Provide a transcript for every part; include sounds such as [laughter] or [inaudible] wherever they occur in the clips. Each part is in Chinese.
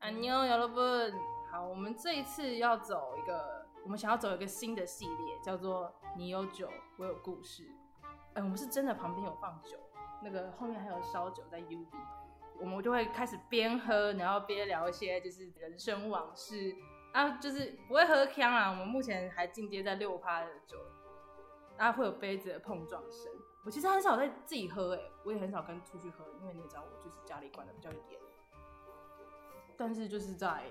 安妞여러분，好，我们这一次要走一个，我们想要走一个新的系列，叫做“你有酒，我有故事”。哎、我们是真的旁边有放酒，那个后面还有烧酒在 U B，我们就会开始边喝，然后边聊一些就是人生往事啊，就是不会喝呛啊。我们目前还进阶在六趴的酒，然后会有杯子的碰撞声。我其实很少在自己喝、哎，我也很少跟出去喝，因为你也知道我就是家里管的比较严。 但是就是在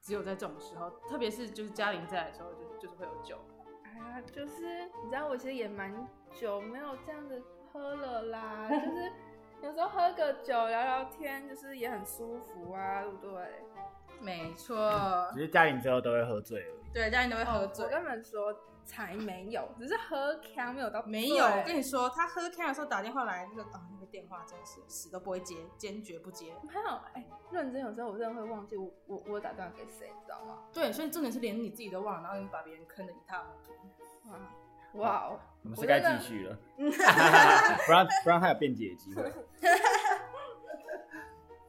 只有在这种时候，特别是就是嘉玲在的时候，就就是会有酒。哎呀，就是你知道，我其实也蛮久没有这样子喝了啦，就 [laughs] 是有时候喝个酒聊聊天，就是也很舒服啊，对不对？没错只，是嘉玲之后都会喝醉而已。对，嘉玲都会喝醉。我跟你们说，才没有，只是喝康没有到没有，我跟你说，他喝 K 的时候打电话来，那个啊、那个电话真的是死都不会接，坚决不接。没有，哎、认真有时候我真的会忘记我我我打电话给谁，你知道吗？对，所以重点是连你自己都忘了，然后你把别人坑的一塌糊涂。哇哇哦！我们是该继续了，[laughs] 不然不然他有辩解的机会。[laughs]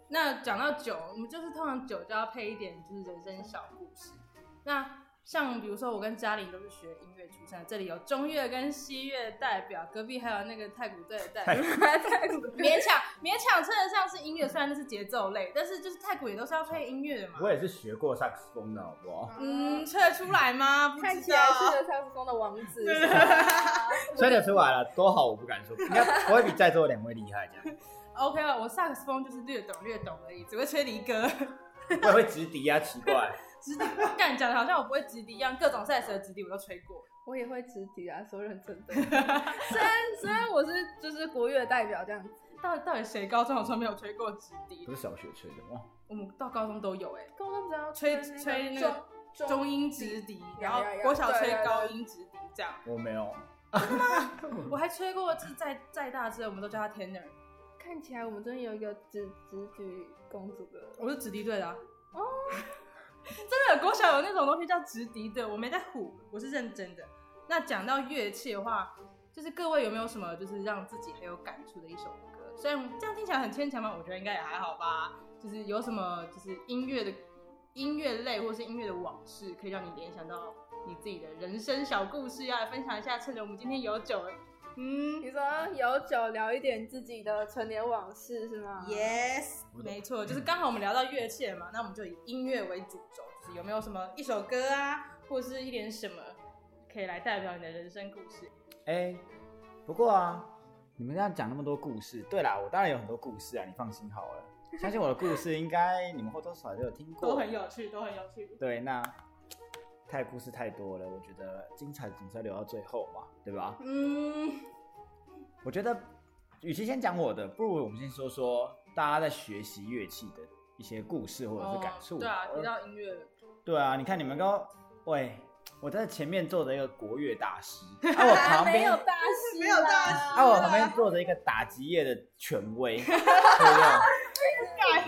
那讲到酒，我们就是通常酒就要配一点就是人生小故事。那像比如说我跟嘉玲都是学音乐出身的，这里有中乐跟西乐代表，隔壁还有那个太鼓队的代表，[laughs] 太苦勉强勉强称得上是音乐，虽然那是节奏类，但是就是太鼓也都是要配音乐的嘛。我也是学过萨克斯风的，好不好？嗯，吹得出来吗？不看知道起来是个萨克斯风的王子，[laughs] 吹得出来了，多好我不敢说，应该不会比在座的两位厉害这样。[laughs] OK 了，我萨克斯风就是略懂略懂而已，只会吹离歌。我也会直笛啊，奇怪。直笛干讲的好像我不会直笛一样，各种赛事的直笛我都吹过。我也会直笛啊，说认真的。虽然虽然我是就是国乐代表这样子，到底到底谁高中有时候没有吹过直笛不？是小学吹的吗？我们到高中都有哎、高中只要吹吹那中个中音直笛，然后国小吹高音直笛这样。我没有。[laughs] [laughs] 我还吹过，就是再再大只的，我们都叫他 tenor。看起来我们真的有一个直直笛公主的我是直笛队的、啊。哦，[laughs] 真的，国小有那种东西叫直笛队，我没在唬，我是认真的。那讲到乐器的话，就是各位有没有什么就是让自己很有感触的一首歌？虽然这样听起来很牵强嘛，我觉得应该也还好吧。就是有什么就是音乐的音乐类或是音乐的往事，可以让你联想到你自己的人生小故事，要来分享一下。趁着我们今天有酒，嗯你说有酒聊一点自己的陈年往事是吗？，yes，没错，就是刚好我们聊到乐器了嘛，那我们就以音乐为主轴，就是有没有什么一首歌啊，或是一点什么可以来代表你的人生故事？哎、不过啊，你们这样讲那么多故事，对啦，我当然有很多故事啊，你放心好了。相信我的故事，应该你们或多或少都有听过，都很有趣，都很有趣。对，那太故事太多了，我觉得精彩总是要留到最后嘛，对吧？嗯，我觉得，与其先讲我的，不如我们先说说大家在学习乐器的一些故事或者是感触、哦对啊，提到音乐，对啊，你看你们刚，喂，我在前面坐着一个国乐大师，[laughs] 啊，我旁边没有大师，没有大师啊，我旁边坐着一个打击乐的权威，[laughs] 对不对？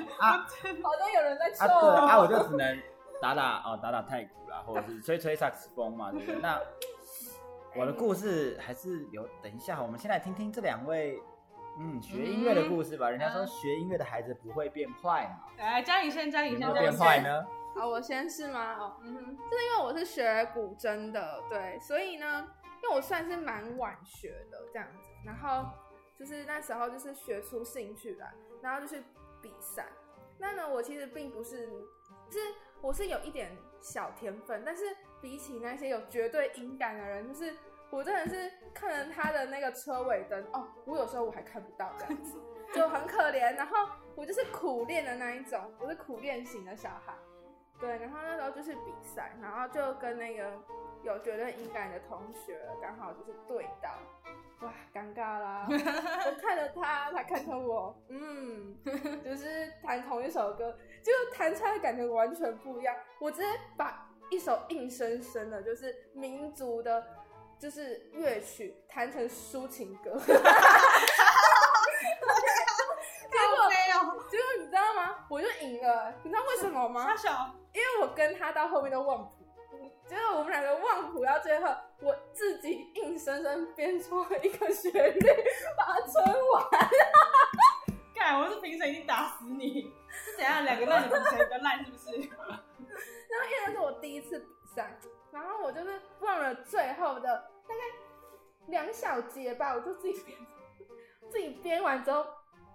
[laughs] 啊好像有人在啊，对啊，我就只能打打哦，打打太鼓啦，或者是吹吹萨克斯风嘛，对不对？[laughs] 那我的故事还是有，等一下，我们先来听听这两位嗯学音乐的故事吧。人家说嗯学音乐的孩子不会变坏嘛，来，嘉颖先，嘉颖先。变坏呢？好，我先是吗？哦，嗯哼，就是因为我是学古筝的，对，所以呢，因为我算是蛮晚学的这样子，然后就是那时候就是学出兴趣来，然后就去比赛。那呢，我其实并不是，就是我是有一点小天分，但是比起那些有绝对音感的人，就是我真的是看着他的那个车尾灯，哦，我有时候我还看不到这样子，[laughs] 就很可怜。然后我就是苦练的那一种，我是苦练型的小孩。对，然后那时候就是比赛，然后就跟那个有绝对音感的同学刚好就是对到，哇，尴尬啦！我看着他，他看着我，嗯，就是弹同一首歌，就弹出来的感觉完全不一样。我直接把一首硬生生的，就是民族的，就是乐曲弹成抒情歌。结果没有，结果你知道吗？我就赢了，你知道为什么吗？因为我跟他到后面都忘谱，结果我们两个忘谱到最后，我自己硬生生编出了一个旋律，把它吹完。干，我是评审已经打死你。是怎样？两个烂的比谁比较烂，是不是？然后因为那是我第一次比赛，然后我就是忘了最后的大概两小节吧，我就自己编，自己编完之后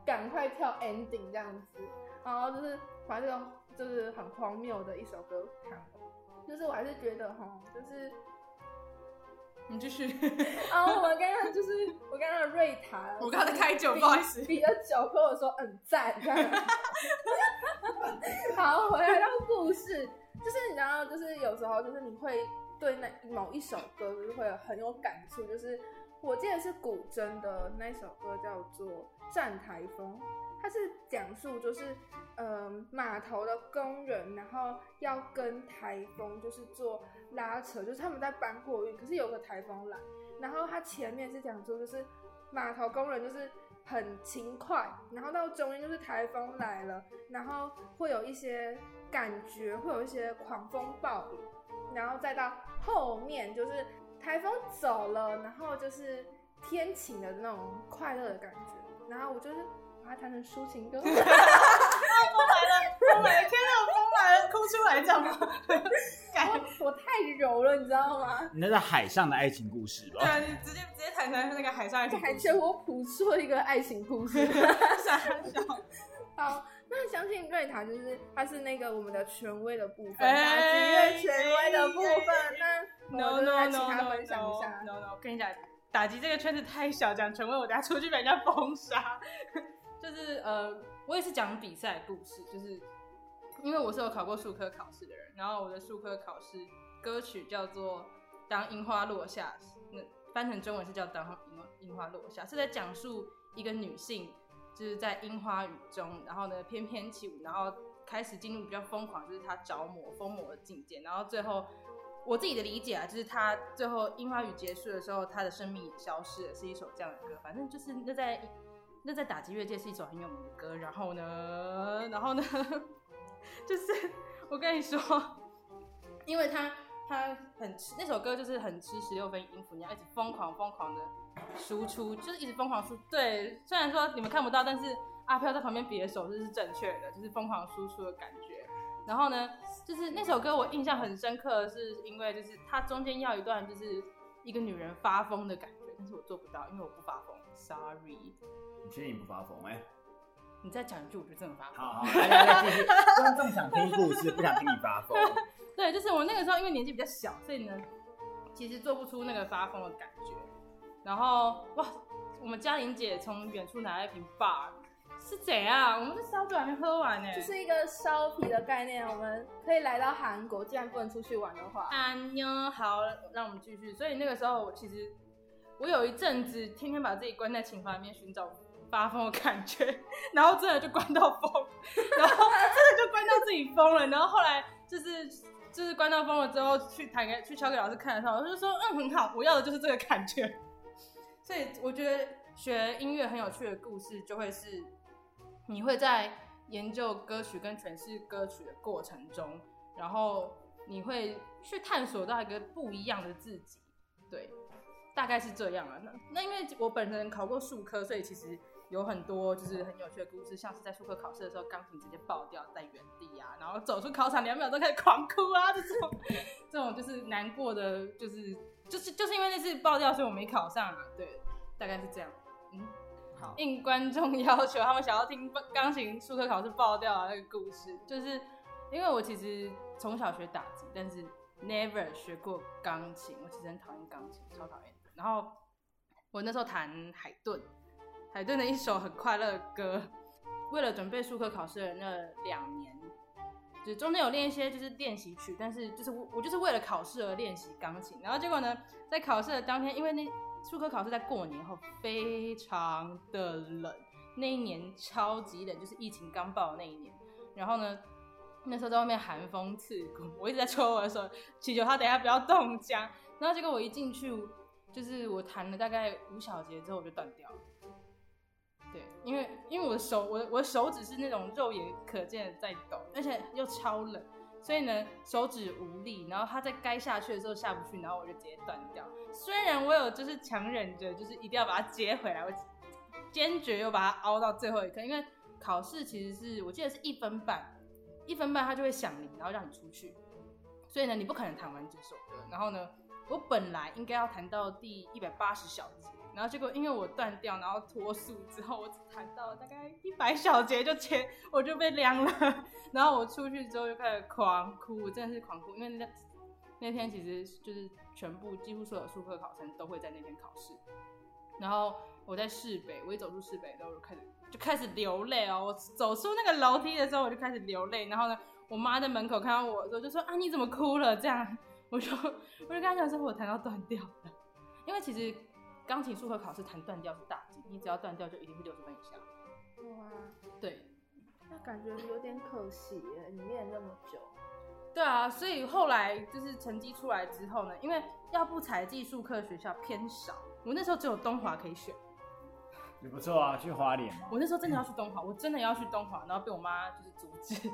赶快跳 ending 这样子，然后就是把这个就是很荒谬的一首歌弹完，就是我还是觉得哈，就是。你继续。[laughs] 啊，我们刚刚就是我刚刚的瑞塔，[laughs] 我刚才开酒，不好意思，比较酒跟我说嗯赞。[laughs] 好，回来到故事，就是你知道，就是有时候就是你会对那某一首歌就是会很有感触，就是我记得是古筝的那首歌叫做《站台风》，它是讲述就是嗯码头的工人，然后要跟台风就是做。拉扯就是他们在搬货运，可是有个台风来，然后他前面是讲说就是码头工人就是很勤快，然后到中间就是台风来了，然后会有一些感觉，会有一些狂风暴雨，然后再到后面就是台风走了，然后就是天晴的那种快乐的感觉，然后我就是把它弹成抒情歌。风来了，风来了！天哪，风来了，哭出来，这样吗？[laughs] 我我太柔了，你知道吗？你那是海上的爱情故事吧？对啊，你直接直接谈谈那个海上爱情故事。还全我谱出一个爱情故事，傻笑。好，那相信瑞塔就是他是那个我们的权威的部分，打击乐权威的部分。那 no no no no no no，我跟你讲，打击这个圈子太小，讲权威我等下出去被人家封杀。就是呃。我也是讲比赛故事，就是因为我是有考过数科考试的人，然后我的数科考试歌曲叫做《当樱花落下》，那翻成中文是叫《当樱樱花落下》，是在讲述一个女性就是在樱花雨中，然后呢翩翩起舞，然后开始进入比较疯狂，就是她着魔疯魔的境界，然后最后我自己的理解啊，就是她最后樱花雨结束的时候，她的生命也消失了，是一首这样的歌，反正就是那在。那在打击乐界是一首很有名的歌，然后呢，然后呢，[laughs] 就是我跟你说，因为他他很吃那首歌，就是很吃十六分音符，你要一直疯狂疯狂的输出，就是一直疯狂输。对，虽然说你们看不到，但是阿飘在旁边比的手势是正确的，就是疯狂输出的感觉。然后呢，就是那首歌我印象很深刻，是因为就是它中间要一段就是一个女人发疯的感觉，但是我做不到，因为我不发疯，sorry。你确定你不发疯哎？你再讲一句，我就真的发疯。好，来来来，继续。[laughs] 观众想听故事，不想听你发疯。[laughs] 对，就是我那个时候因为年纪比较小，所以呢，其实做不出那个发疯的感觉。然后哇，我们嘉玲姐从远处拿了一瓶 bar，是怎样？我们的烧酒还没喝完呢。就是一个烧啤的概念，我们可以来到韩国，既然不能出去玩的话。安妞，好，让我们继续。所以那个时候，我其实我有一阵子天天把自己关在琴房里面寻找。发疯的感觉，然后真的就关到疯，然后真的就关到自己疯了，然后后来就是就是关到疯了之后去弹给去敲给老师看的时候，我就说嗯很好，我要的就是这个感觉。[laughs] 所以我觉得学音乐很有趣的故事就会是你会在研究歌曲跟诠释歌曲的过程中，然后你会去探索到一个不一样的自己，对，大概是这样啊。那那因为我本人考过数科，所以其实。有很多就是很有趣的故事，像是在数科考试的时候，钢琴直接爆掉在原地啊，然后走出考场两秒钟开始狂哭啊，这种这种就是难过的，就是就是就是因为那次爆掉，所以我没考上啊。对，大概是这样。嗯，好。应观众要求，他们想要听钢琴数科考试爆掉的那个故事，就是因为我其实从小学打击，但是 never 学过钢琴，我其实很讨厌钢琴，超讨厌。然后我那时候弹海顿。海顿的一首很快乐的歌，为了准备数科考试的那两年，就中间有练一些就是练习曲，但是就是我我就是为了考试而练习钢琴。然后结果呢，在考试的当天，因为那数科考试在过年后，非常的冷，那一年超级冷，就是疫情刚爆的那一年。然后呢，那时候在外面寒风刺骨，我一直在搓我的手，祈求他等下不要冻僵。然后结果我一进去，就是我弹了大概五小节之后，我就断掉了。对，因为因为我的手，我的我的手指是那种肉眼可见的在抖，而且又超冷，所以呢手指无力，然后它在该下去的时候下不去，然后我就直接断掉。虽然我有就是强忍着，就是一定要把它接回来，我坚决又把它凹到最后一刻，因为考试其实是我记得是一分半，一分半它就会响铃，然后让你出去。所以呢，你不可能弹完整首歌。然后呢，我本来应该要弹到第一百八十小节，然后结果因为我断掉，然后脱速之后，我只弹到大概一百小节就切，我就被凉了。[laughs] 然后我出去之后就开始狂哭，真的是狂哭，因为那那天其实就是全部几乎所有数科考生都会在那天考试。然后我在市北，我一走出市北之后就开始就开始流泪哦。我走出那个楼梯的时候，我就开始流泪。然后呢，我妈在门口看到我的时候就说：“啊，你怎么哭了？”这样，我就我就跟他讲说，我弹到断掉了。因为其实钢琴数科考试弹断掉是大忌，你只要断掉就一定是六十分以下。哇，对，那感觉有点可惜耶，你练那么久。对啊，所以后来就是成绩出来之后呢，因为要不采技术课学校偏少，我那时候只有东华可以选。也不错啊，去花莲嘛。我那时候真的要去东华，我真的要去东华，然后被我妈就是阻止。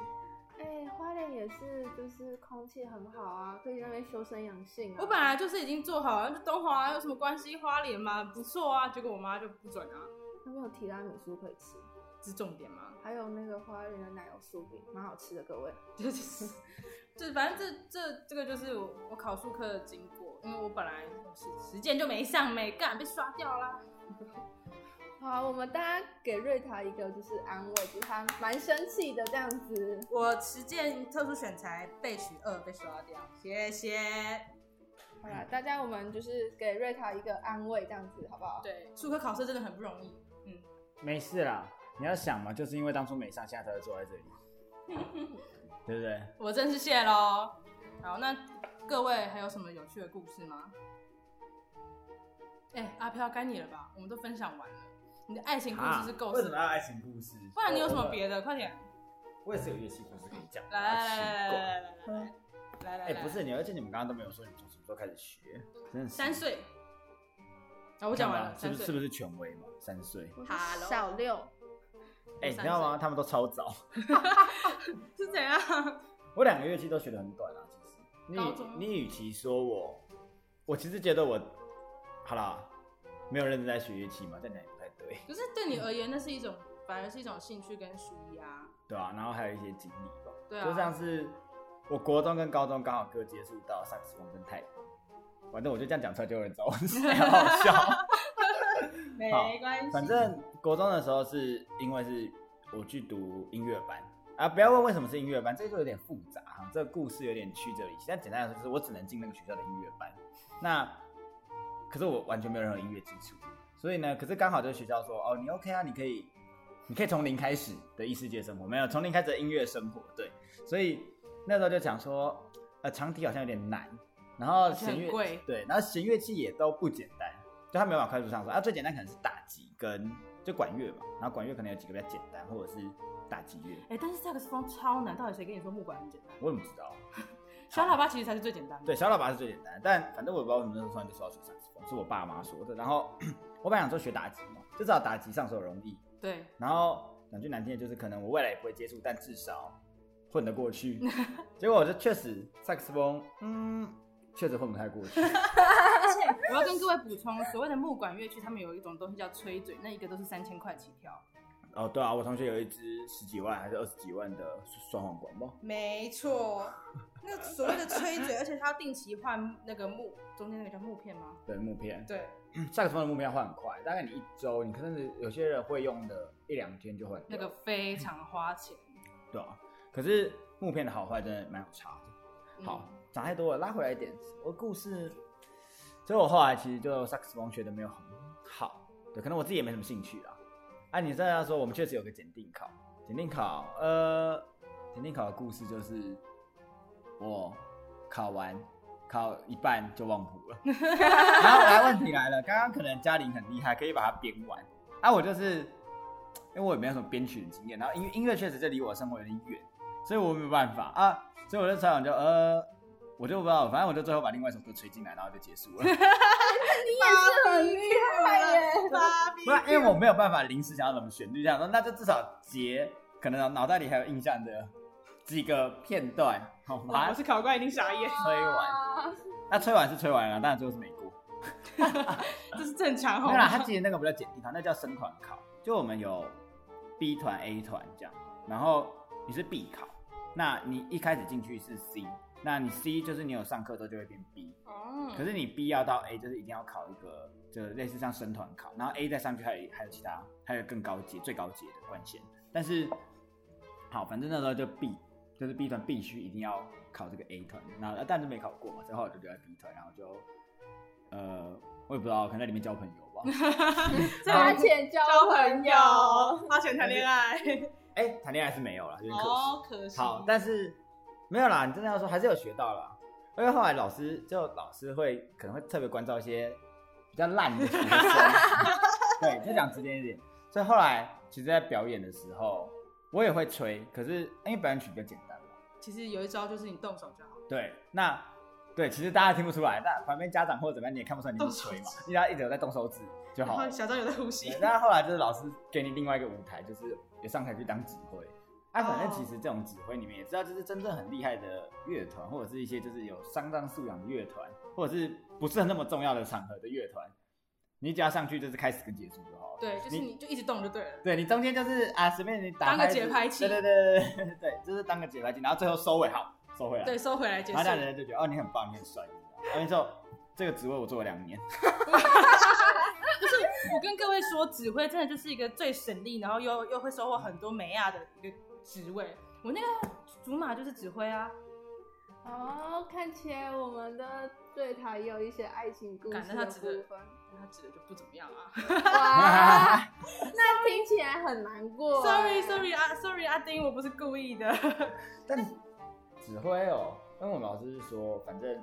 哎、花莲也是，就是空气很好啊，可以在那边修身养性啊。我本来就是已经做好了，就东华有什么关系？花莲嘛，不错啊。结果我妈就不准啊，那边有提拉米苏可以吃，这是重点吗。还有那个花莲的奶油酥饼，蛮好吃的，各位。[laughs] 就是，就是反正这这这个就是我我考数科的经过，因为我本来实实践就没上，没干被刷掉啦。好，我们大家给瑞塔一个就是安慰，就是他蛮生气的这样子。我实践特殊选材被取二被刷掉，谢谢。好了，大家我们就是给瑞塔一个安慰，这样子好不好？对，数科考试真的很不容易。嗯，没事啦，你要想嘛，就是因为当初没上，现在才会坐在这里，[laughs] 对不对？我真是谢喽。好，那各位还有什么有趣的故事吗？哎、阿飘该你了吧？我们都分享完了，你的爱情故事是够为什么要爱情故事？不然你有什么别的？快点，我也是有乐器故事可以讲。来来来来来来来来来来，哎，不是你，而且你们刚刚都没有说你们从什么时候开始学，真的是三岁。啊，我讲完了，是不是是不是权威嘛？三岁，小六，哎，你知道吗？他们都超早 [laughs] [laughs] 是怎样？我两个乐器都学得很短啊。其实，你你与其说我，我其实觉得我，好啦，没有认真在学乐器嘛，这样讲也不太对，可是对你而言，那是一种，反而是一种兴趣跟舒压。对啊，然后还有一些经历吧，对啊，就像是我国中跟高中刚好各接触到萨克斯风跟太鼓，反正我就这样讲出来就有人找我是谁，好好笑。没关系。反正国中的时候是因为是我去读音乐班啊，不要问为什么是音乐班，这个有点复杂哈，这个故事有点曲折离奇。但简单来说，就是我只能进那个学校的音乐班，那可是我完全没有任何音乐基础，所以呢，可是刚好这个学校说，哦，你 OK 啊，你可以，你可以从零开始的异世界生活，没有从零开始的音乐生活，对，所以那时候就讲说，呃，长笛好像有点难，然后弦乐贵对，然后弦乐器也都不简单，就他没有办法快速上手啊。最简单可能是打击跟就管乐嘛，然后管乐可能有几个比较简单，或者是打击乐。哎、但是萨克斯风超难，到底谁跟你说木管很简单？我怎么知道？小喇叭其实才是最简单的。对，小喇叭是最简单的，但反正我也不知道为什么那时候突然就说要学萨克斯风，是我爸妈说的。然后 [clears throat] 我本来想说学打击嘛，就知道打击上手容易，对，然后讲句难听的，就是可能我未来也不会接触，但至少混得过去。[laughs] 结果我就确实萨克斯风，嗯，确实混不太过去。而且我要跟各位补充，所谓的木管乐器，他们有一种东西叫吹嘴，那一个都是三千块起跳。哦，对啊，我同学有一支十几万还是二十几万的双簧管吧。没错，那所谓的吹嘴，而且他要定期换那个木，中间那个叫木片吗？对，木片，对，萨克斯风的木片要换很快，大概你一周，你可能是有些人会用的一两天就换。那个非常花钱。[laughs] 对啊，可是木片的好坏真的蛮有差的。嗯好，讲太多了，拉回来一点，我的故事，所以我后来其实就萨克斯风学的没有很好，对，可能我自己也没什么兴趣啦。啊，你这样说，我们确实有个检定考，检定考，呃，检定考的故事就是我考完考一半就忘谱了，[laughs] 然后来问题来了，刚刚可能嘉玲很厉害，可以把它编完，啊，我就是因为我也没有什么编曲的经验，然后音乐音乐确实这离我生活有点远，所以我没有办法啊，所以我就采访就呃，我就不知道，反正我就最后把另外一首歌吹进来，然后就结束了。[laughs] 你也是很厉害耶！[laughs] 不是因为我没有办法临时想要什么旋律，这样说那就至少结可能脑袋里还有印象的几个片段，好我是考官一定傻眼，[laughs] 吹完。啊那吹完是吹完了，当然最后是没过。[laughs] 这是正常好没有啦，他吗？记得那个不叫检定考，那叫生团考。就我们有 B 团、A 团这样，然后你是 B 考，那你一开始进去是 C，那你 C 就是你有上课之后就会变 B，哦，可是你 B 要到 A 就是一定要考一个，就是类似像生团考，然后 A 再上去还有还有其他还有更高阶最高阶的关线，但是好，反正那时候就 B 就是 B 团必须一定要考这个 A 团，那呃但是没考过嘛，所以后来就留在 B 团，然后就呃我也不知道，可能在里面交朋友吧。[laughs] 花钱交朋友，花钱谈恋爱，哎、谈恋爱是没有了，有点可惜。哦，可惜。好，但是没有啦，你真的要说还是有学到啦，因为后来老师就老师会可能会特别关照一些比较烂的学生，[laughs] 对，就讲直接一点。所以后来其实，在表演的时候，我也会吹，可是因为表演曲比较简单嘛，其实有一招就是你动手就好。对，那对，其实大家听不出来，但旁边家长或者怎么样，你也看不出来你是吹嘛，因为他一直有在动手指就好然后。[laughs] 小张有在呼吸对，。但后来就是老师给你另外一个舞台，就是也上台去当指挥。啊，反正哦其实这种指挥，你们也知道，就是真正很厉害的乐团，或者是一些就是有丧葬素养的乐团，或者是不是那么重要的场合的乐团，你只要上去就是开始跟结束就好了。对，就是你就一直动就对了。对你中间就是啊，随便你打当个节拍器对对对对对 [laughs] 对，就是当个节拍器，然后最后收尾好，收回来，对，收回来结束然后。让人家就觉得哦，你很棒，你很帅。然后之后这个职位我做了两年，[laughs] 我跟各位说，指挥真的就是一个最省力，然后又又会收获很多美亚的一个职位。我那个竹马就是指挥啊，哦，看起来我们的对台也有一些爱情故事的感觉他指的部分。他指的就不怎么样啊。哇，那听起来很难过。Sorry Sorry 啊 Sorry 阿丁，我不是故意的。但指挥哦，因为我们老师是说，反正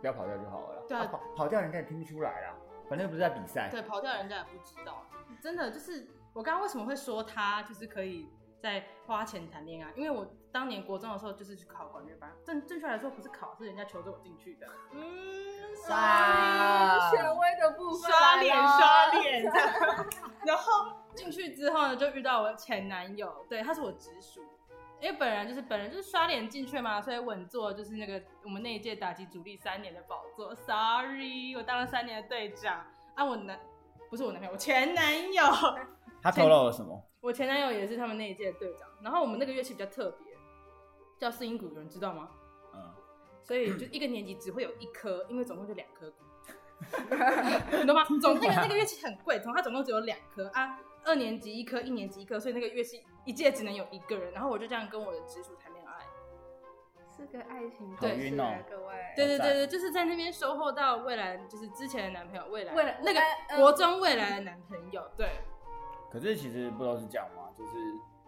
不要跑掉就好了啦。对啊跑跑掉人家也听不出来啦，反正又不是在比赛。对，跑掉人家也不知道。真的就是我刚刚为什么会说他就是可以在花钱谈恋爱？因为我当年国中的时候就是去考管乐班，正正确来说不是考，是人家求着我进去的。嗯，刷权威的部分刷脸刷脸这样。然后进去之后呢，就遇到我前男友，对，他是我直属。因为本人就是本人就是刷脸进去嘛，所以稳坐就是那个我们那一届打击主力三年的宝座。Sorry，我当了三年的队长啊，我男不是我男朋友，我前男友，他透露了什么？我前男友也是他们那一届的队长。然后我们那个乐器比较特别，叫四音鼓，有人知道吗？嗯，所以就一个年级只会有一颗，因为总共就两颗鼓，[laughs] 你懂吗？总那个那个乐器很贵，总它总共只有两颗啊，二年级一颗，一年级一颗，所以那个乐器一届只能有一个人。然后我就这样跟我的直属谈恋爱，是个爱情故对事各位。对对对对，就是在那边收获到未来就是之前的男朋友，未来未来那个嗯国中未来的男朋友，对，可是其实不都是这样吗？就是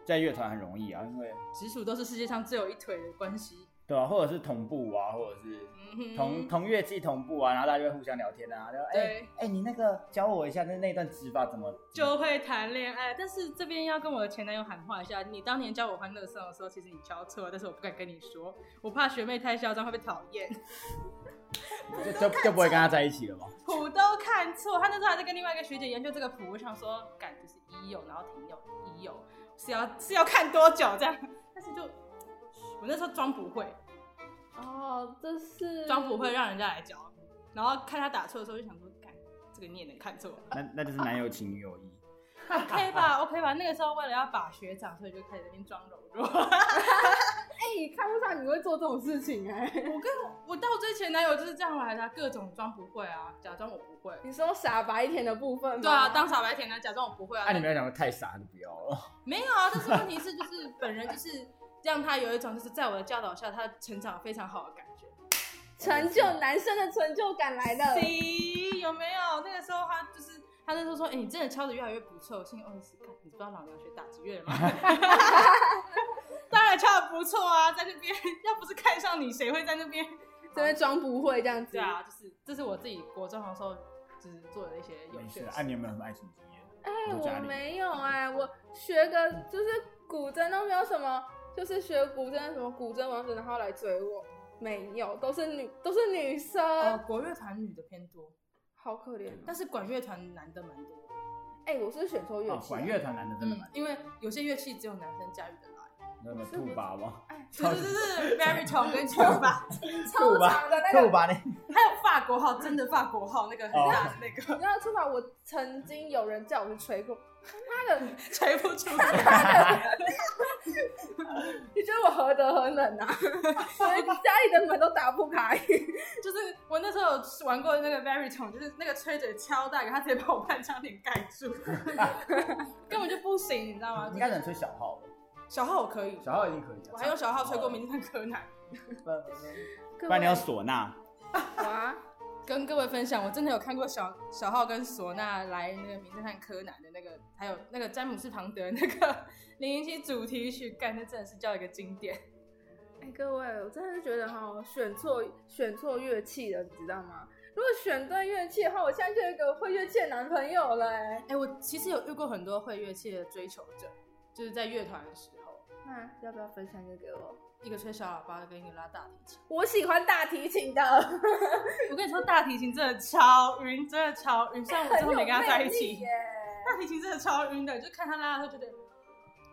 在乐团很容易啊，因为直属都是世界上最有一腿的关系。对啊，或者是同步啊，或者是嗯哼同同乐器同步啊，然后大家就会互相聊天啊，就哎对哎、你那个教我一下，那那段指法怎么就会谈恋爱，但是这边要跟我的前男友喊话一下，你当年教我欢乐颂的时候，其实你教错了，但是我不敢跟你说，我怕学妹太嚣张会被讨厌。[laughs] 就就就不会跟他在一起了吗？谱都看错，他那时候还在跟另外一个学姐研究这个谱，我想说，感就是一有，然后停有已有，是要是要看多久这样，[laughs] 但是就我那时候装不会，哦，这是装不会让人家来教，然后看他打错的时候就想说，干这个你也能看错。那那就是男友情女友意。[laughs] OK 吧 OK 吧，那个时候为了要把学长，所以就开始在那边装柔弱。哎、看不上你会做这种事情哎、我跟我到最前男友就是这样来的啊，各种装不会啊，假装我不会。你说傻白甜的部分吗？对啊，当傻白甜呢，假装我不会啊。那、你没有想过太傻就不要了。没有啊，但是问题是，就是本人就是让他有一种就是在我的教导下，他成长非常好的感觉。成就男生的成就感来的。C 有没有？那个时候他就是他那时候说，哎、你真的敲的越来越不错。我心里哦，是看你不知道老娘学打击乐了吗？[laughs] 当然敲的不错啊，在那边 [laughs] 要不是看上你，谁会在那边？[laughs] 这边装不会这样子。对啊，就是这是我自己国中的时候就是做的一些有没事，趣的啊，你有没有什么爱情经验？哎、有家里我没有哎、我学个就是古筝都没有什么，就是学古筝什么古筝王子，然后来追我，没有，都是女都是女生，哦，国乐团女的偏多，好可怜哦。但是管乐团男的蛮多的。哎、我是选错乐哦，器、管乐团男的真的嗯蛮，因为有些乐器只有男生驾驭得来。那么兔爸吗？哎，对 [laughs] 对对对，baritone 跟 tuba，[laughs] 超长的那个。兔爸呢？还有法国号，真的法国号那个很大的那个。你知道出法，我曾经有人叫我去吹过，妈的，[laughs] 吹不出。你觉得我何德何能啊？我连家里的门都打不开。就是我那时候有玩过那个 Very Tone，就是那个吹嘴超大，他直接把我半张脸盖住，根本就不行，你知道吗？应该能吹小号的，小号我可以，小号一定可以的。我还用小号吹过名侦探柯南。不然你要唢呐。哇，跟各位分享，我真的有看过小小号跟唢呐来那个名侦探柯南的那个，还有那个詹姆斯庞德那个 [laughs] 零零七主题曲，干那真的是叫一个经典。哎、各位，我真的是觉得哈，选错选错乐器了，你知道吗？如果选对乐器的话，我现在就有一个会乐器的男朋友了、哎，哎、我其实有遇过很多会乐器的追求者，就是在乐团的时候，那要不要分享一个给我？一个吹小喇叭的跟一个拉大提琴。我喜欢大提琴的，[laughs] 我跟你说，大提琴真的超晕，真的超晕。虽然我最后没跟他在一起。大提琴真的超晕的，就看他拉的时候觉得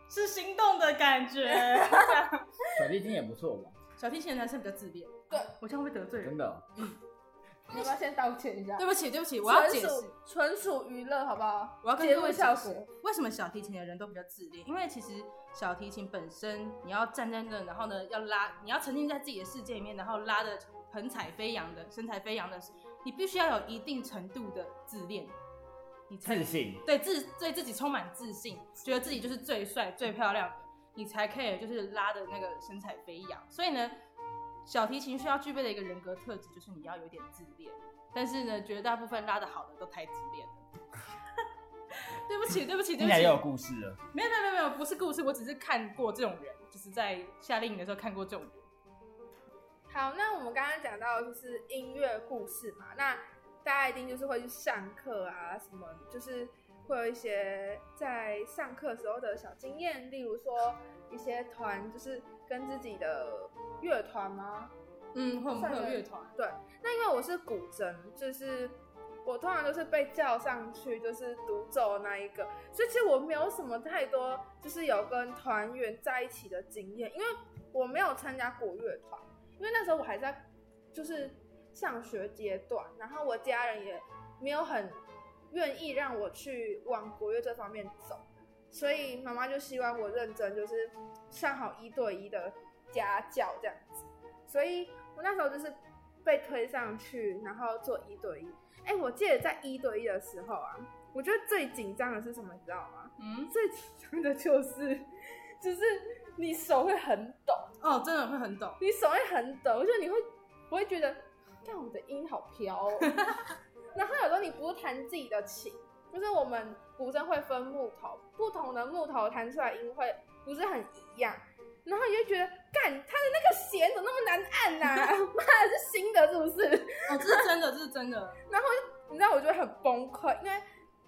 是心动的感觉。[laughs] 小提琴也不错嘛，小提琴的男生比较自恋，对我这样会得罪人？真的。[laughs] 你要不要先道歉一下？对不起，对不起，我要解释纯属，娱乐，好不好？我要跟节各位解释，为什么小提琴的人都比较自恋？因为其实小提琴本身你要站在那，然后呢要拉，你要沉浸在自己的世界里面，然后拉的盆采飞扬的、身材飞扬的，你必须要有一定程度的自恋，你自信，对自对自己充满自信，觉得自己就是最帅、最漂亮的，你才可以就是拉的那个身材飞扬。所以呢，小提琴需要具备的一个人格特质就是你要有点自恋。但是呢，绝大部分拉的好的都太自恋了。[laughs] 对不起，对不起，对不起听起来又，有故事了。没有没有没有没有，不是故事，我只是看过这种人，就是在夏令营的时候看过这种人。好，那我们刚刚讲到就是音乐故事嘛，那大家一定就是会去上课啊，什么就是会有一些在上课时候的小经验，例如说一些团就是跟自己的乐团吗？嗯，会有乐团，对，那因为我是古筝，就是我通常都是被叫上去就是独奏那一个，所以其实我没有什么太多就是有跟团员在一起的经验，因为我没有参加过乐团，因为那时候我还在就是上学阶段，然后我家人也没有很愿意让我去往国乐这方面走，所以妈妈就希望我认真，就是上好一对一的家教这样子。所以我那时候就是被推上去，然后做一对一。哎、我记得在一对一的时候啊，我觉得最紧张的是什么，你知道吗？嗯，最紧张的就是，就是你手会很抖，哦，真的会很抖。你手会很抖，就你会，我会觉得，看我的音好飘、哦。[laughs] 然后有时候你不是弹自己的琴，就是我们古筝会分木头，不同的木头弹出来音会不是很一样。然后你就觉得，干，它的那个弦怎么那么难按呐、妈的，是不是？[laughs] 哦，这是真的，这是真的。[laughs] 然后你知道，我就很崩溃，因为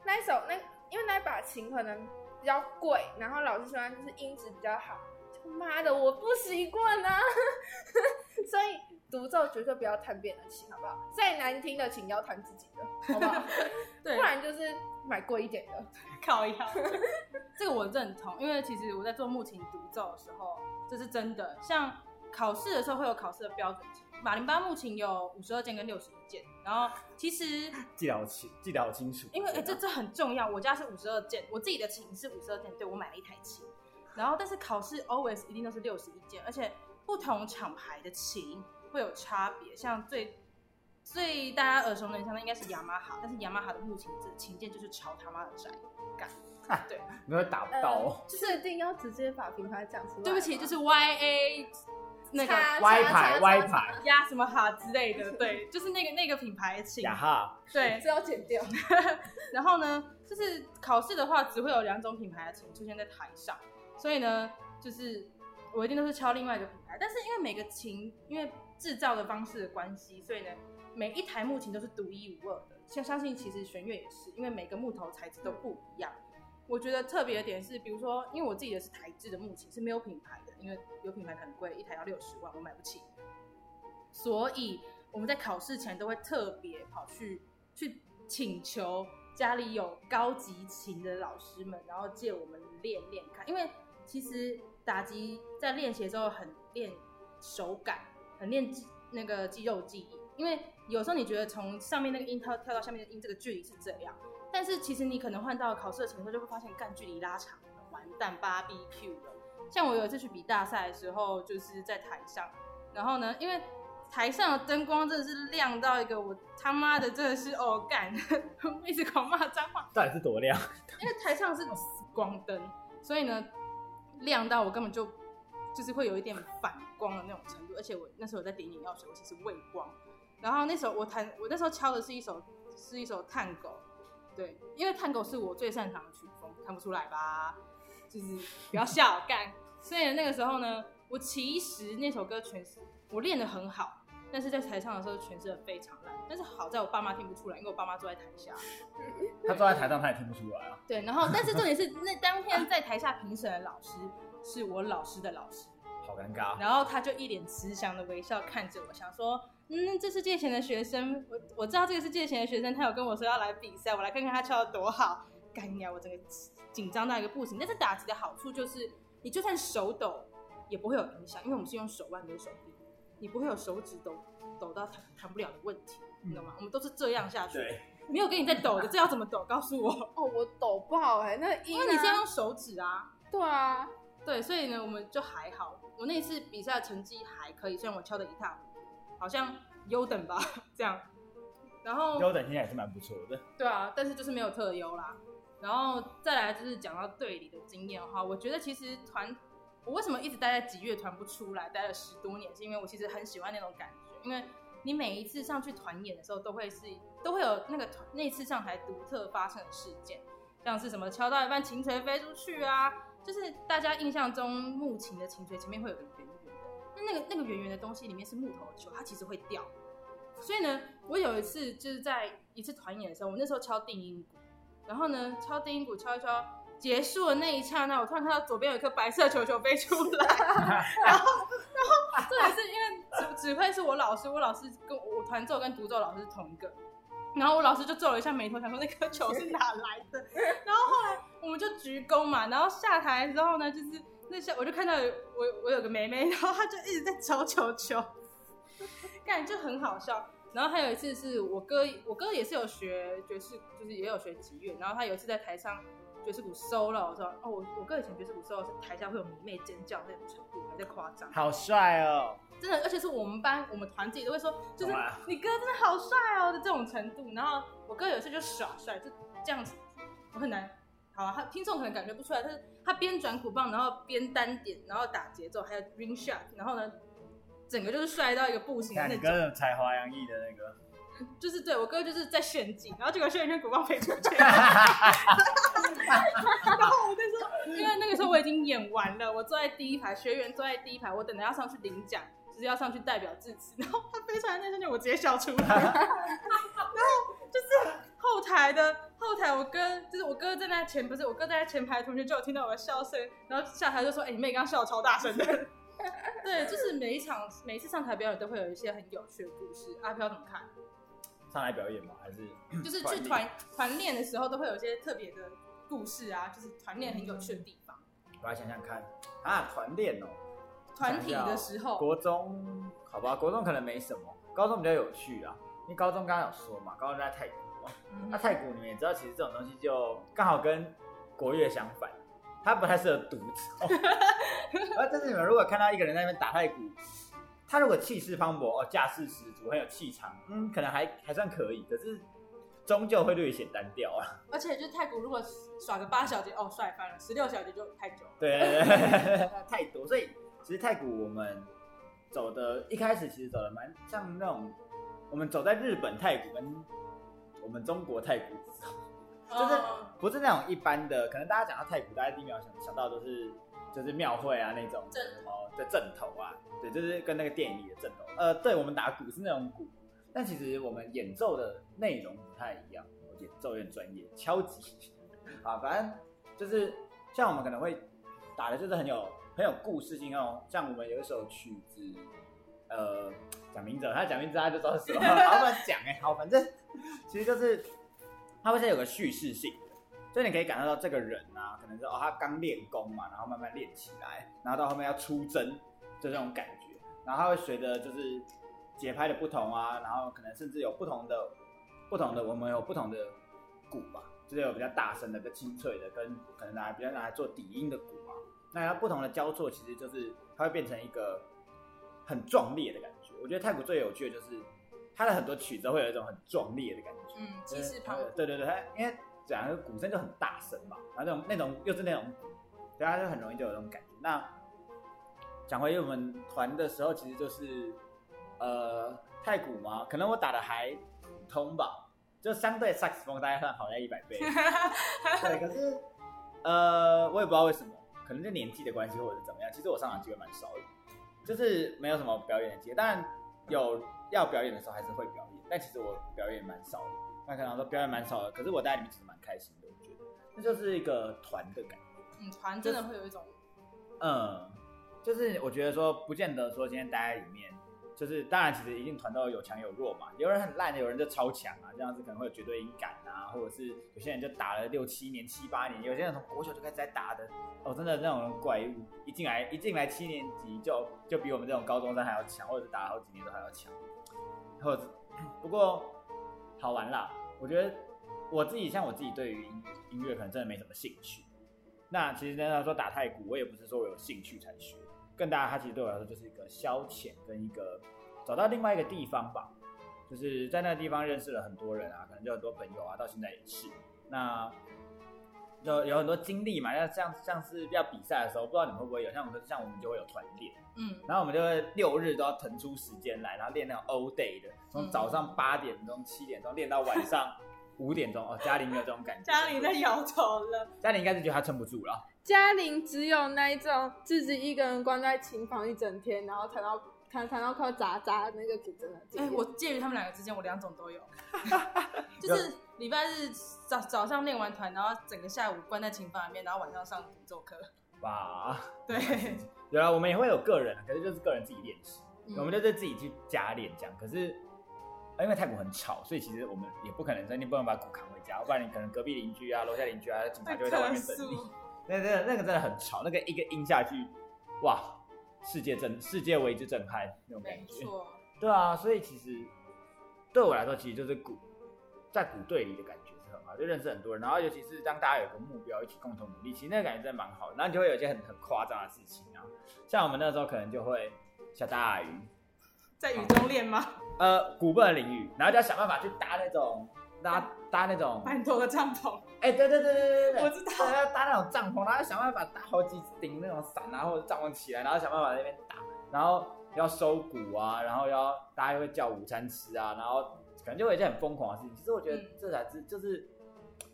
那一首那因为那把琴可能比较贵，然后老师说就是音质比较好，就妈的我不习惯啊，[laughs] 所以独奏绝对不要弹别人的琴，好不好？再难听的琴要弹自己的，好不好？对，不然就是买贵一点的。靠腰，这个我认同，因为其实我在做木琴独奏的时候，这是真的。像考试的时候会有考试的标准琴，马林巴木琴有五十二件跟六十一件，然后其实 [laughs] 记得好清，记得好清楚。因为哎、这这很重要，我家是五十二件，我自己的琴是五十二件，对我买了一台琴，然后但是考试 always 一定都是六十一件，而且不同厂牌的琴会有差别，像最。最大家耳熟能详的应该是雅马哈，但是雅马哈的木琴这琴键就是超他妈的窄，干，对，你会打不到哦。确定要直接把品牌讲出来吗？对不起，就是 Y A 那个叉歪牌叉叉歪牌呀什么哈之类的，对，就是那个那个品牌的琴，雅哈，对这，要剪掉。[laughs] 然后呢，就是考试的话，只会有两种品牌的琴出现在台上，所以呢，就是我一定都是敲另外一个品牌。但是因为每个琴因为制造的方式的关系，所以呢，每一台木琴都是独一无二的。相相信其实弦乐也是，因为每个木头材质都不一样。我觉得特别的点是，比如说，因为我自己的是台制的木琴，是没有品牌的，因为有品牌很贵，一台要六十万，我买不起。所以我们在考试前都会特别跑去去请求家里有高级琴的老师们，然后借我们练练看，因为其实打击在练习的时候很练手感，很练肌那个肌肉记忆。因为有时候你觉得从上面那个音跳跳到下面的音这个距离是这样，但是其实你可能换到考试的前的时候，就会发现干距离拉长了，完蛋芭比 Q 了。像我有一次去比大赛的时候，就是在台上，然后呢，因为台上的灯光真的是亮到一个我他妈的真的是哦干，[laughs] 我一直狂骂脏话，到底是多亮？[laughs] 因为台上是光灯，所以呢亮到我根本就就是会有一点反光的那种程度，而且我那时候我在点眼药水，我其实畏光。然后那时候我弹，我那时候敲的是一首是一首探狗，对，因为探狗是我最擅长的曲风，看不出来吧？就是不要笑 [laughs] 干。所以那个时候呢，我其实那首歌诠释我练得很好，但是在台上的时候诠释的非常烂。但是好在我爸妈听不出来，因为我爸妈坐在台下。[laughs] 他坐在台上，他也听不出来啊。对，然后但是重点是那当天在台下评审的老师是我老师的老师，好尴尬。然后他就一脸慈祥的微笑看着我，想说，嗯，这是借钱的学生，我我知道这个是借钱的学生，他有跟我说要来比赛，我来看看他敲的多好。干呀，我整个紧张到一个不行。但是打击的好处就是。你就算手抖也不会有影响，因为我们是用手腕跟手臂，你不会有手指抖抖到弹弹不了的问题，你懂吗？我们都是这样下去，没有跟你在抖的，这要怎么抖？告诉我。哦，我抖不好哎，那因为你是要用手指啊。对啊，对，所以呢，我们就还好。我那次比赛成绩还可以，虽然我敲的一塌糊涂，好像优等吧，[laughs] 这样。然后优等现在也是蛮不错的。对啊，但是就是没有特优啦。然后再来就是讲到队里的经验哈，我觉得其实团，我为什么一直待在几乐团不出来，待了十多年，是因为我其实很喜欢那种感觉，因为你每一次上去团演的时候，都会是都会有那个团那次上台独特发生的事件，像是什么敲到一半琴锤飞出去啊，就是大家印象中木琴的琴锤前面会有个那那个那个圆圆的东西里面是木头的球，它其实会掉，所以呢，我有一次就是在一次团演的时候，我那时候敲定音鼓。然后呢，敲定音鼓敲一敲，结束的那一刹那，我突然看到左边有一颗白色球球飞出来，[laughs] 然后，然后这也是因为指指挥是我老师，我老师跟我团奏跟独奏老师是同一个，然后我老师就皱了一下眉头，想说那颗球是哪来的，[laughs] 然后后来我们就鞠躬嘛，然后下台之后呢，就是那些我就看到我我有个妹妹，然后她就一直在找球球，感觉就很好笑。然后还有一次是我哥，我哥也是有学爵士，就是也有学吉乐。然后他有一次在台上爵士鼓 solo，我说哦，我我哥以前爵士鼓 solo 是台下会有迷妹尖叫那种程度，还在夸张。好帅哦！真的，而且是我们班我们团自己都会说，就是你哥真的好帅哦的这种程度。然后我哥有一次就耍帅，就这样子，我很难，好，他听众可能感觉不出来，他是他边转鼓棒，然后边单点，然后打节奏，还有 ring shot，然后呢。整个就是帅到一个不行的那种，才华洋溢的那个，[laughs] 就是对我哥就是在炫技，然后结果炫一圈鼓棒飞出去，[laughs] 然后我就说，因为那个时候我已经演完了，我坐在第一排，学员坐在第一排，我等着要上去领奖，就是要上去代表致辞，然后他飞出来那瞬间，我直接笑出来，[laughs] 然后就是后台的后台，我哥就是我哥在那前，不是我哥在前排，同学就有听到我的笑声，然后下台就说，哎，你妹刚笑超大声的。[laughs] 对，就是每一场、每一次上台表演都会有一些很有趣的故事。阿飘怎么看？上台表演吗？还是就是去团团练的时候都会有一些特别的故事啊？就是团练很有趣的地方。我来想想看啊，团练哦，团体的时候，国中好吧，国中可能没什么，高中比较有趣啊。因为高中刚刚有说嘛，高中在太古嘛，那太古你们也知道，其实这种东西就刚好跟国乐相反。他不太适合独奏，[laughs] 而但是你们如果看到一个人在那边打太鼓，他如果气势磅礴哦，架势十足，很有气场，嗯，可能还还算可以，可是终究会略显单调啊。而且就太鼓如果耍个八小节，哦，帅翻了；十六小节就太久，对，太多。所以其实太鼓我们走的一开始其实走的蛮像那种，我们走在日本太鼓跟我们中国太鼓。就是不是那种一般的，可能大家讲到太古，大家第一秒想想到都是就是庙会啊那种阵头的阵头啊，对，就是跟那个电影里的阵头。呃，对我们打鼓是那种鼓，但其实我们演奏的内容不太一样，演奏有点专业，敲击 [laughs] 啊，反正就是像我们可能会打的就是很有很有故事性哦，像我们有一首曲子，呃，讲名字，他讲名字他就知道是什么，好不讲哎，好，反正其实就是。它会是有个叙事性的，所以你可以感受到这个人啊，可能是哦，他刚练功嘛，然后慢慢练起来，然后到后面要出征，就这种感觉。然后它会随着就是节拍的不同啊，然后可能甚至有不同的不同的，我们有不同的鼓吧，就是有比较大声的、比较清脆的，跟可能拿来比较拿来做底音的鼓啊。那它不同的交错，其实就是它会变成一个很壮烈的感觉。我觉得太鼓最有趣的就是它的很多曲子会有一种很壮烈的感觉。嗯，气势磅礴。对对对，它因为讲个鼓声就很大声嘛，然后那种那种又是那种鼓，对，它就很容易就有那种感觉。那讲回我们团的时候，其实就是呃太鼓嘛，可能我打的还普通吧，就相对萨克斯风大概算好在一百倍。[laughs] 对，可是呃我也不知道为什么，可能就年纪的关系或者是怎么样，其实我上场机会蛮少的，就是没有什么表演的机会。当然有要表演的时候还是会表演，但其实我表演蛮少的。那可能说表演蛮少的，可是我在里面其实蛮开心的，我觉得那就是一个团的感觉。嗯，团真的会有一种，嗯，就是我觉得说，不见得说今天待在里面，就是当然其实一定团都有强有弱嘛，有人很烂的，有人就超强啊，这样子可能会有绝对音感啊，或者是有些人就打了六七年、七八年，有些人从国小就开始在打的，哦，真的那种怪物，一进来一进来七年级就就比我们这种高中生还要强，或者是打了好几年都还要强，或者 [coughs] 不过好玩啦，我觉得我自己像我自己对于音乐音乐可能真的没什么兴趣。那其实呢，他说打太鼓，我也不是说我有兴趣才学，更大，它其实对我来说就是一个消遣跟一个找到另外一个地方吧，就是在那个地方认识了很多人啊，可能就很多朋友啊，到现在也是。那有有很多经历嘛，那像像是要比赛的时候，不知道你们会不会有，像我们像我们就会有团练，嗯，然后我们就会六日都要腾出时间来，然后练那种 all day 的，从早上八点钟、七点钟练到晚上。五点钟哦，嘉玲没有这种感觉。嘉玲在摇头了。嘉玲应该是觉得她撑不住了。嘉玲只有那一种自己一个人关在琴房一整天，然后弹到弹弹到快砸砸那个鼓真的。哎，我介于他们两个之间，我两种都有。[laughs] 就是礼拜日早早上练完团，然后整个下午关在琴房里面，然后晚上上独奏课。哇，对。[laughs] 有啊，我们也会有个人，可是就是个人自己练习，我们就是自己去加练这样。可是。因为泰国很吵，所以其实我们也不可能真的不能把鼓扛回家，不然你可能隔壁邻居啊、楼下邻居啊、警察就会在外面等你。[laughs] 那那那个真的很吵，那个一个音下去，哇，世界震，世界为之震撼那种感觉。对啊，所以其实对我来说，其实就是鼓在鼓队里的感觉是很好，就认识很多人，然后尤其是当大家有个目标，一起共同努力，其实那个感觉真的蛮好的。然后你就会有一些很很夸张的事情啊，像我们那时候可能就会下大雨。在雨中练吗？呃，鼓不能淋雨，然后就要想办法去搭那种搭搭那种半拖的帐篷。哎，对对对对对对，我知道，要搭那种帐篷，然后想办法搭好几顶那种伞啊，或者帐篷起来，然后想办法在那边打，然后要收鼓啊，然后要大家会叫午餐吃啊，然后可能就会一件很疯狂的事情。其实我觉得这才是就是，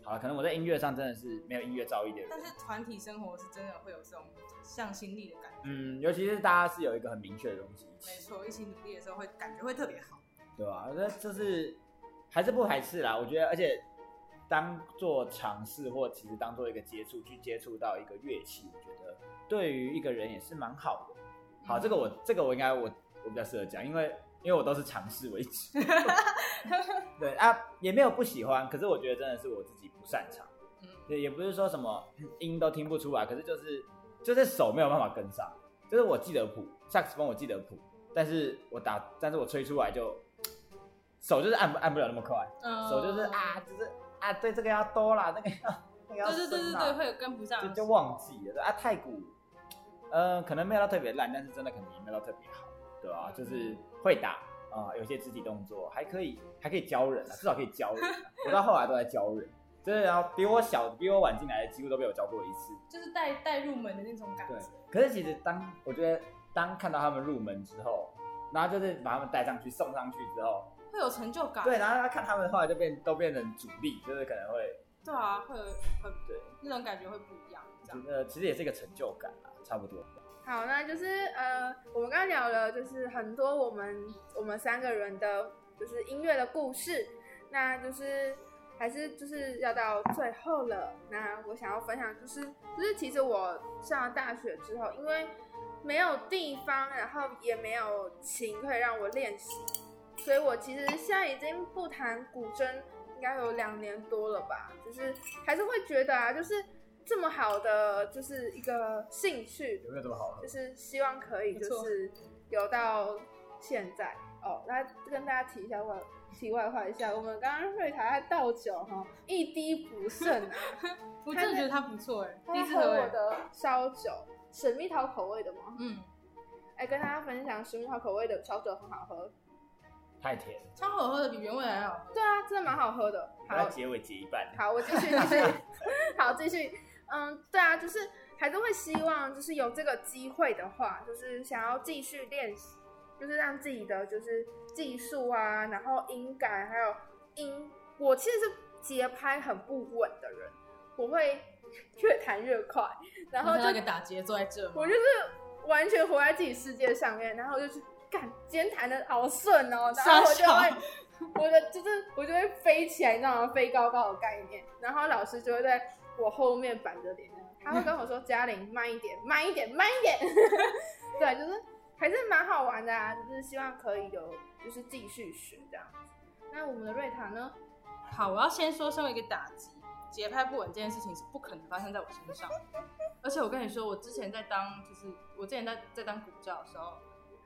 好了，可能我在音乐上真的是没有音乐造诣的人，但是团体生活是真的会有这种向心力的感觉。嗯，尤其是大家是有一个很明确的东西。没错，一起努力的时候会感觉会特别好，对吧？那就是还是不排斥啦。我觉得，而且当做尝试或其实当做一个接触，去接触到一个乐器，我觉得对于一个人也是蛮好的。好，这个我这个我应该我我比较适合讲，因为因为我都是尝试为主。[laughs] 对啊，也没有不喜欢，可是我觉得真的是我自己不擅长。嗯，对，也不是说什么音都听不出来，可是就是就是手没有办法跟上，就是我记得谱，萨克斯风我记得谱。但是我打，但是我吹出来就手就是按不按不了那么快，手就是啊，就是啊，对这个要多啦，那个要那个要对对对对对，会有跟不上，就就忘记了啊。太古，呃，可能没有到特别烂，但是真的可能也没有到特别好，对吧？就是会打啊，有些肢体动作还可以，还可以教人啊，至少可以教人。我到后来都在教人，就是然后比我小、比我晚进来的，几乎都被我教过一次，就是带带入门的那种感觉。对，可是其实当我觉得。当看到他们入门之后，然后就是把他们带上去、送上去之后，会有成就感。对，然后他看他们后来就变都变成主力，就是可能会。对啊，会很对，那种感觉会不一样。这样呃其实也是一个成就感啊，差不多。好，那就是呃，我们刚刚聊了，就是很多我们我们三个人的，就是音乐的故事。那就是还是就是要到最后了。那我想要分享就是，就是其实我上了大学之后，因为没有地方，然后也没有琴可以让我练习，所以我其实现在已经不弹古筝，应该有两年多了吧。就是还是会觉得啊，就是这么好的，就是一个兴趣，有没有这么好？就是希望可以，就是有到现在哦，那跟大家提一下外题外话一下，我们刚刚瑞塔在倒酒哈，一滴不剩啊。[laughs] 我真的觉得他不错哎，他第一次喝我的烧酒，水蜜桃口味的吗？嗯，哎、跟大家分享，水蜜桃口味的烧酒很好喝。太甜，超好喝的，比原味还好。对啊，真的蛮好喝的。好，结尾结一半。好，我继续继续。[laughs] 好，继续。嗯，对啊，就是还是会希望，就是有这个机会的话，就是想要继续练习，就是让自己的就是技术啊，然后音感还有音，我其实是节拍很不稳的人，我会越弹越快，然后就然后那个打结坐在这我？就是完全活在自己世界上面，然后就是干，今天弹的好顺哦，然后我就傻会，我的就是我就会飞起来，你知道吗？飞高高的概念，然后老师就会在我后面板着脸，他会跟我说：“嘉玲，慢一点，慢一点，慢一点。[laughs] ”对，就是还是蛮好玩的啊，就是希望可以有就是继续学这样子。那我们的瑞塔呢？好，我要先说，身为一个打击节拍不稳这件事情是不可能发生在我身上。而且我跟你说，我之前在当就是我之前在在当鼓教的时候，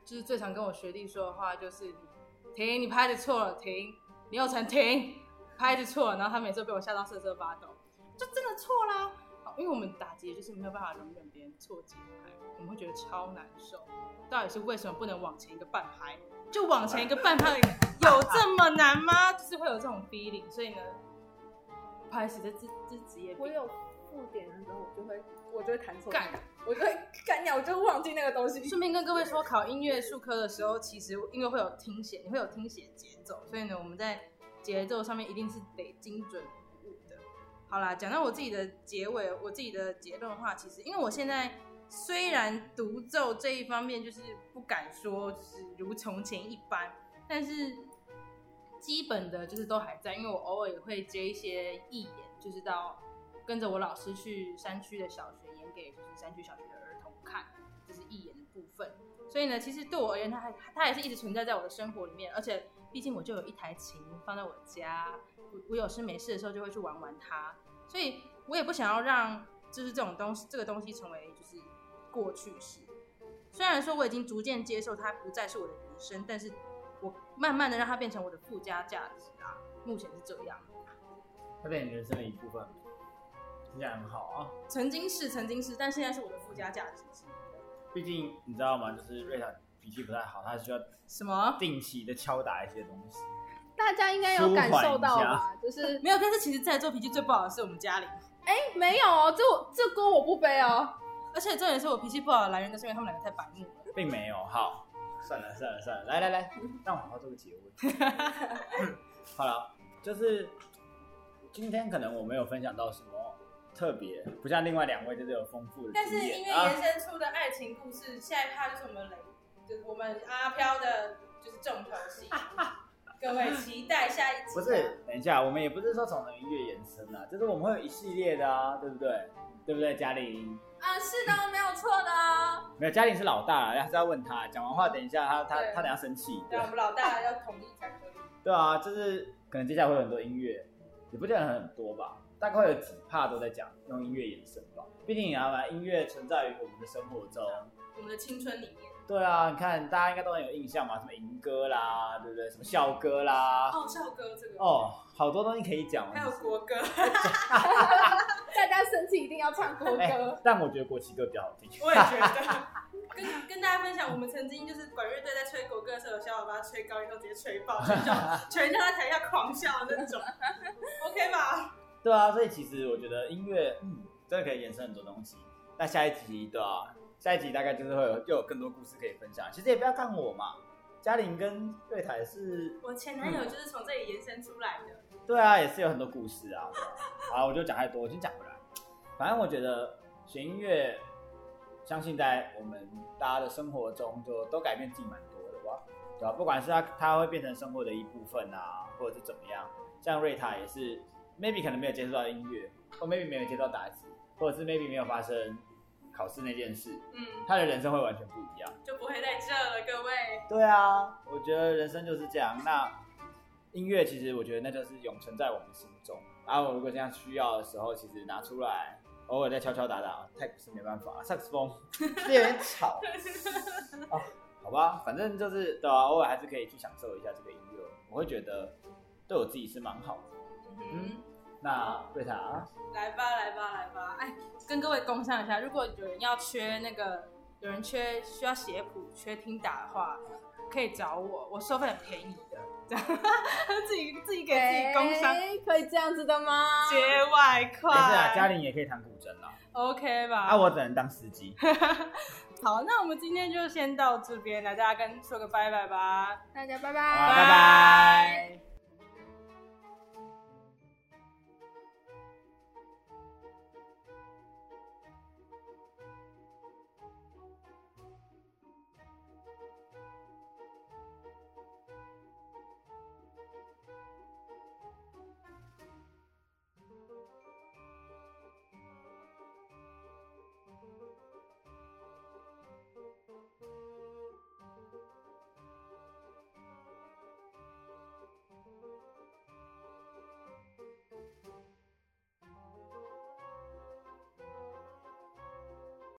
就是最常跟我学弟说的话就是停，你拍的错了，停，李有成停，拍的错了，然后他每次被我吓到瑟瑟发抖，就真的错啦。因为我们打击就是没有办法容忍别人错节拍，我们会觉得超难受。到底是为什么不能往前一个半拍？就往前一个半拍，有这么难吗？就是会有这种 feeling，所以呢，不好意思，这这这职业病。我有附点的时候，我就会我就会弹错，干，我就会干掉，我就忘记那个东西。顺便跟各位说，考音乐术科的时候，其实因为会有听写，你会有听写节奏，所以呢，我们在节奏上面一定是得精准无误的。好啦，讲到我自己的结尾，我自己的结论的话，其实因为我现在虽然独奏这一方面就是不敢说是如从前一般，但是基本的就是都还在，因为我偶尔也会接一些义演，就是到跟着我老师去山区的小学演给就是山区小学的儿童看，这是义演的部分。所以呢，其实对我而言，它还它还是一直存在在我的生活里面，而且毕竟我就有一台琴放在我家，我我有事没事的时候就会去玩玩它，所以我也不想要让就是这种东西这个东西成为就是过去式。虽然说我已经逐渐接受它不再是我的人生，但是我慢慢的让它变成我的附加价值啊，目前是这样。它变成人生的一部分，听起来很好啊。曾经是曾经是，但现在是我的附加价值之一。毕竟你知道吗？就是瑞塔脾气不太好，他需要什么？定期的敲打一些东西。大家应该有感受到吧？就是 [laughs] 没有，但是其实在做脾气最不好的是我们家里，哎、没有哦，这我这锅我不背哦。而且重点是我脾气不好的来源，就是因为他们两个太白目了。并没有。好，算了算了算了，来来来，让我好好做个结尾。[laughs] 好了，就是今天可能我没有分享到什么特别，不像另外两位就是有丰富的但是经因为验啊。延伸出的爱情故事，下一趴就是我们雷，就是我们阿飘的，就是重头戏。各位期待下一集。不是，等一下，我们也不是说从音乐延伸啊，就是我们会有一系列的啊，对不对？对不对，嘉玲？啊，是的，没有错的哦。没有，嘉玲是老大了，还是要问他。讲完话，等一下他他对他等一下生气，对对，我们老大要同意才可以。对啊，就是可能接下来会有很多音乐，也不见得很多吧，大概会有几帕都在讲用音乐延伸吧。毕竟你要把？音乐存在于我们的生活中。我们的青春里面。对啊，你看大家应该都很有印象嘛，什么银歌啦，对不对？什么校歌啦，哦，校歌这个，哦，好多东西可以讲哦。还有国歌，[laughs] 大家生气一定要唱国哎歌。但我觉得国旗歌比较好听。我也觉得。跟跟大家分享，我们曾经就是管乐队在吹国歌的时候，有小伙伴吹高音都直接吹爆，全校全校在台下狂笑的那种，[laughs] OK 吧？对啊，所以其实我觉得音乐，嗯，真的可以延伸很多东西。那下一集，对啊，下一集大概就是会有又有更多故事可以分享。其实也不要看我嘛，嘉玲跟瑞台是，我前男友就是从这里延伸出来的。对啊，也是有很多故事啊。好，我就讲太多，我先讲回来。反正我觉得学音乐，相信在我们大家的生活中，就都改变自己蛮多的吧，对吧、不管是它它会变成生活的一部分啊，或者是怎么样。像瑞塔也是，maybe 可能没有接触到音乐，或 maybe 没有接触到打击，或者是 maybe 没有发生考试那件事，嗯，他的人生会完全不一样。就不会在这了，各位。对啊，我觉得人生就是这样。那音乐其实我觉得那就是永存在我们心中。然后如果这样需要的时候，其实拿出来，偶尔再敲敲打打，太不是没办法。萨克斯风是有点吵 [laughs] 啊，好吧，反正就是对啊，偶尔还是可以去享受一下这个音乐，我会觉得对我自己是蛮好的。嗯，那瑞塔，来吧，来吧，来吧！哎，跟各位共享一下，如果有人要缺那个，有人缺需要写谱、缺听打的话，可以找我，我收费很便宜的，这 [laughs] 样自己自己给自己工商哎可以这样子的吗？节外没事啊，嘉玲也可以弹古筝啦。，OK 吧？啊，我只能当司机。[laughs] 好，那我们今天就先到这边，来大家跟说个拜拜吧。大家拜拜，好拜拜。